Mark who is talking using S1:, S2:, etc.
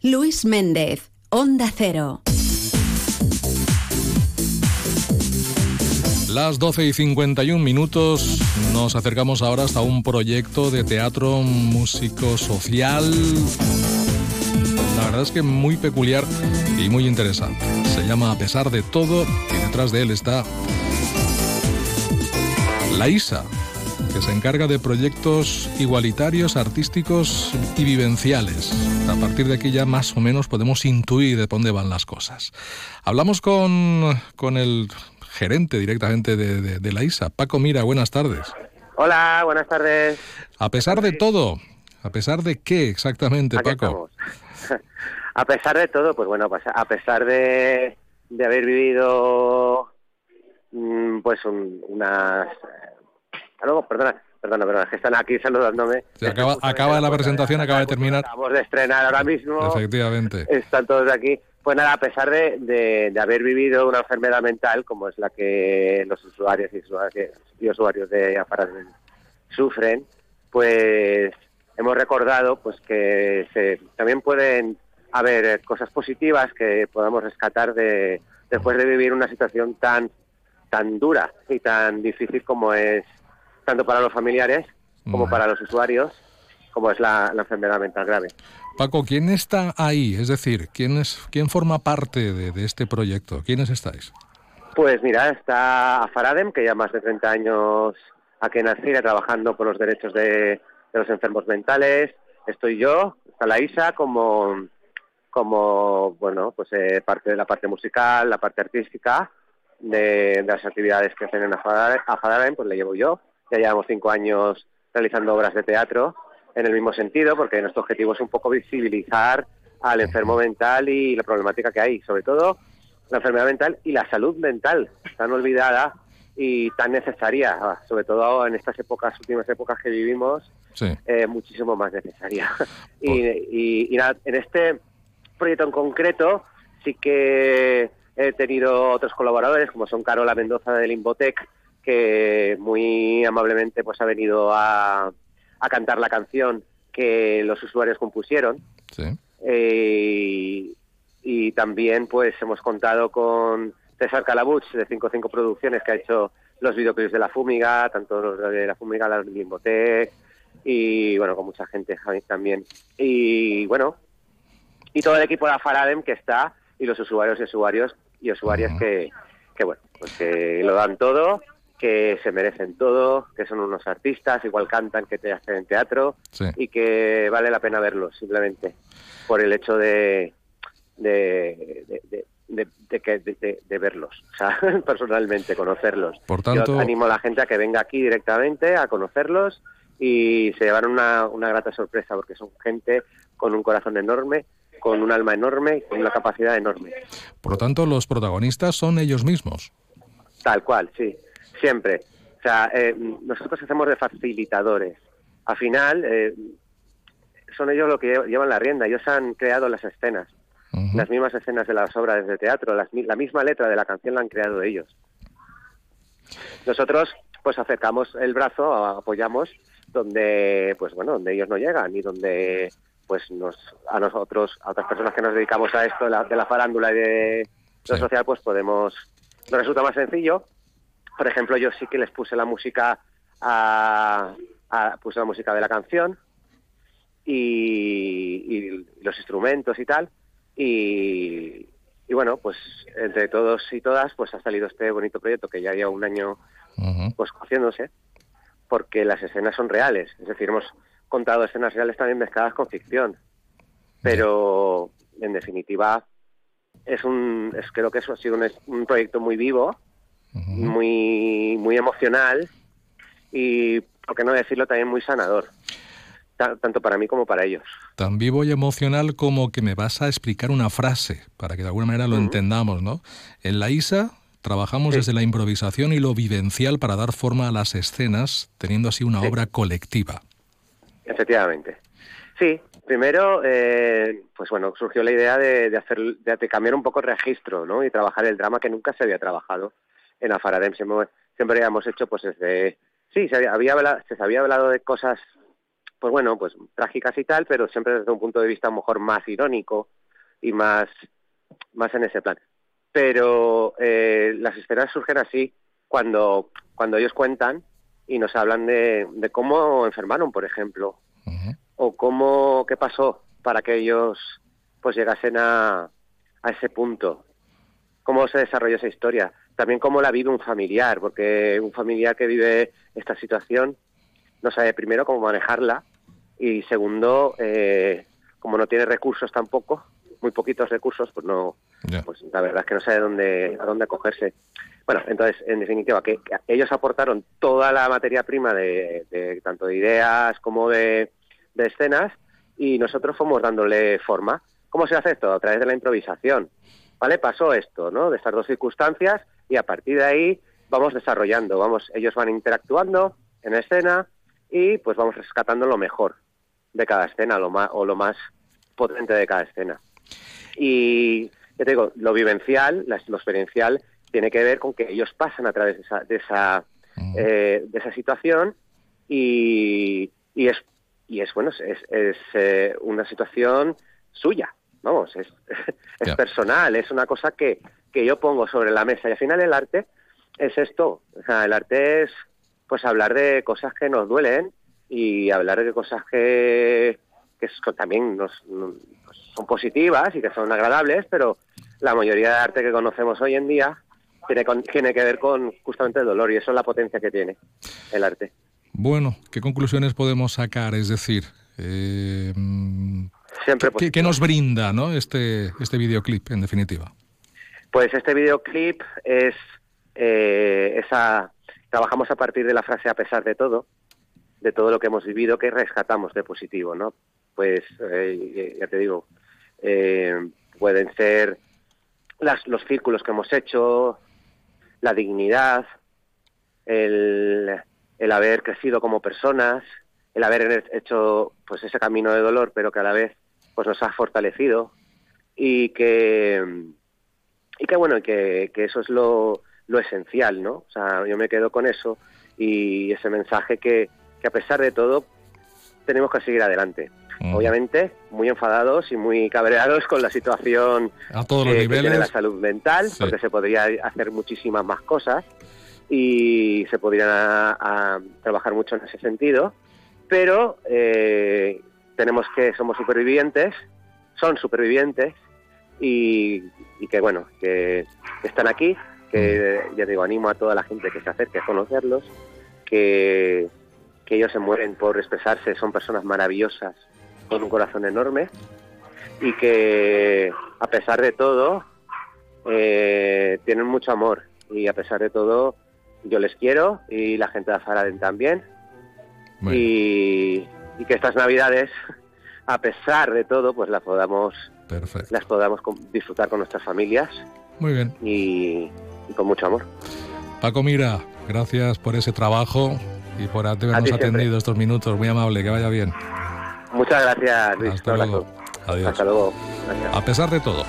S1: Luis Méndez, Onda Cero.
S2: Las 12 y 51 minutos nos acercamos ahora hasta un proyecto de teatro músico social. La verdad es que muy peculiar y muy interesante. Se llama A pesar de todo y detrás de él está la ISA, que se encarga de proyectos igualitarios, artísticos y vivenciales. A partir de aquí ya más o menos podemos intuir de dónde van las cosas. Hablamos con, con el gerente directamente de, la ISA, Paco Mira, buenas tardes.
S3: Hola, buenas tardes.
S2: A pesar de todo, ¿a pesar de qué exactamente, Paco?
S3: a pesar de todo, pues bueno, pues a pesar de, de haber vivido mm, pues unas luego, perdona, perdona, perdona, que están aquí saludándome.
S2: acaba, acaba la presentación, acaba de terminar.
S3: Acabamos de estrenar ahora mismo.
S2: Efectivamente.
S3: Están todos aquí. Pues nada, a pesar de, de, haber vivido una enfermedad mental, como es la que los usuarios y usuarios, y usuarios de Afaras sufren, pues hemos recordado pues que se, también pueden haber cosas positivas que podamos rescatar de después de vivir una situación tan tan dura y tan difícil como es tanto para los familiares como para los usuarios, como es la, enfermedad mental grave.
S2: Paco, ¿quién está ahí? Es decir, ¿quién, es, quién forma parte de, este proyecto? ¿Quiénes estáis?
S3: Pues mira, está Faradem, que ya más de 30 años aquí en Alcira trabajando por los derechos de, los enfermos mentales. Estoy yo, está la ISA como, como bueno, pues eh, parte de la parte musical, la parte artística de, las actividades que hacen en Afadem, pues le llevo yo. Ya llevamos cinco años realizando obras de teatro en el mismo sentido, porque nuestro objetivo es un poco visibilizar al enfermo mental y la problemática que hay, sobre todo la enfermedad mental y la salud mental, tan olvidada y tan necesaria, sobre todo en estas épocas, últimas épocas que vivimos, eh, muchísimo más necesaria. y, en este proyecto en concreto sí que he tenido otros colaboradores, como son Carola Mendoza del Imbotec, que muy amablemente pues ha venido a, cantar la canción que los usuarios compusieron. Eh, y, también pues hemos contado con César Calabuch de 55 Producciones que ha hecho los videoclips de La Fúmiga, tanto los de La Fúmiga, la Limbotec y bueno, con mucha gente también. Y bueno, y todo el equipo de la Faradem que está y los usuarios y usuarios y usuarias que, que bueno, pues que lo dan todo que se merecen todo, que son unos artistas, igual cantan que te hacen teatro y que vale la pena verlos simplemente por el hecho de de, de, de, verlos, o sea, personalmente, conocerlos.
S2: Por tanto...
S3: Yo animo a la gente a que venga aquí directamente a conocerlos y se llevan una, una grata sorpresa porque son gente con un corazón enorme, con un alma enorme y con una capacidad enorme.
S2: Por lo tanto, los protagonistas son ellos mismos.
S3: Tal cual, sí. Siempre. O sea, eh, nosotros hacemos de facilitadores. Al final, eh, son ellos los que llevan la rienda. Ellos han creado las escenas. Las mismas escenas de las obras de teatro, la misma letra de la canción la han creado ellos. Nosotros, pues acercamos el brazo, apoyamos donde, pues bueno, donde ellos no llegan y donde, pues nos, a nosotros, a otras personas que nos dedicamos a esto de la, farándula y de lo social, pues podemos, nos resulta más sencillo por ejemplo, yo sí que les puse la música a, puse la música de la canción y, los instrumentos y tal. Y, bueno, pues entre todos y todas, pues ha salido este bonito proyecto que ya lleva un año pues haciéndose, porque las escenas son reales. Es decir, hemos contado escenas reales también mezcladas con ficción. Pero en definitiva es un, es, creo que eso ha sido un, un proyecto muy vivo muy, muy emocional y, por qué no decirlo, también muy sanador tanto para mí como para ellos.
S2: Tan vivo y emocional como que me vas a explicar una frase, para que de alguna manera lo entendamos, ¿no? En la ISA trabajamos desde la improvisación y lo vivencial para dar forma a las escenas, teniendo así una obra colectiva.
S3: Efectivamente. Sí, primero, eh, pues bueno, surgió la idea de, hacer, de, cambiar un poco el registro, ¿no? Y trabajar el drama que nunca se había trabajado en Afaradem siempre, siempre habíamos hecho pues desde sí se había, hablado, se había hablado de cosas pues bueno, pues trágicas y tal, pero siempre desde un punto de vista a lo mejor más irónico y más, más en ese plan. Pero eh, las escenas surgen así cuando, cuando ellos cuentan y nos hablan de, de cómo enfermaron, por ejemplo, o cómo, qué pasó para que ellos pues llegasen a, a ese punto, cómo se desarrolló esa historia, también cómo la vive un familiar, porque un familiar que vive esta situación no sabe primero cómo manejarla y segundo, eh, como no tiene recursos tampoco, muy poquitos recursos, pues no, pues la verdad es que no sabe dónde, a dónde acogerse. Bueno, entonces, en definitiva, que, ellos aportaron toda la materia prima de, tanto de ideas como de, escenas y nosotros fuimos dándole forma. ¿Cómo se hace esto? A través de la improvisación. ¿Vale? Pasó esto, ¿no? De estas dos circunstancias y a partir de ahí vamos desarrollando, vamos, ellos van interactuando en escena y pues vamos rescatando lo mejor de cada escena lo más, o lo más potente de cada escena. Y ya te digo, lo vivencial, lo experiencial, tiene que ver con que ellos pasan a través de esa, de esa, mm. eh, de esa situación y, y, es, y es, bueno, es, es eh, una situación suya, vamos, es, es personal, es una cosa que, que yo pongo sobre la mesa y al final el arte es esto, o sea, el arte es pues hablar de cosas que nos duelen y hablar de cosas que, que también nos, pues, son positivas y que son agradables, pero la mayoría de arte que conocemos hoy en día tiene, tiene que ver con justamente el dolor y eso es la potencia que tiene el arte.
S2: Bueno, ¿qué conclusiones podemos sacar? Es decir, eh, Siempre ¿qué, nos brinda ¿no? este, este videoclip, en definitiva?
S3: Pues este videoclip es eh, esa... Trabajamos a partir de la frase a pesar de todo, de todo lo que hemos vivido, que rescatamos de positivo, ¿no? Pues, eh, ya te digo, eh, pueden ser las, los círculos que hemos hecho, la dignidad, el, el haber crecido como personas, el haber hecho pues ese camino de dolor, pero que a la vez pues nos ha fortalecido y que y que bueno que, que eso es lo, lo esencial, ¿no? O sea, yo me quedo con eso y ese mensaje que, que a pesar de todo tenemos que seguir adelante. Obviamente, muy enfadados y muy cabreados con la situación
S2: a todos los niveles.
S3: de la salud mental, porque se podría hacer muchísimas más cosas y se podrían trabajar mucho en ese sentido, pero eh, tenemos que, somos supervivientes, son supervivientes y, que bueno, que, están aquí, que ya digo, animo a toda la gente que se acerque a conocerlos, que, que ellos se mueren por expresarse, son personas maravillosas, con un corazón enorme y que a pesar de todo eh, tienen mucho amor y a pesar de todo yo les quiero y la gente de Azaraden también. Y, que estas navidades a pesar de todo pues las podamos las podamos disfrutar con nuestras familias
S2: muy bien
S3: y con mucho amor
S2: Paco Mira gracias por ese trabajo y por habernos atendido estos minutos. Muy amable, que vaya bien.
S3: Muchas gracias, Luis.
S2: Hasta luego. Adiós.
S3: Hasta luego.
S2: A pesar de todo.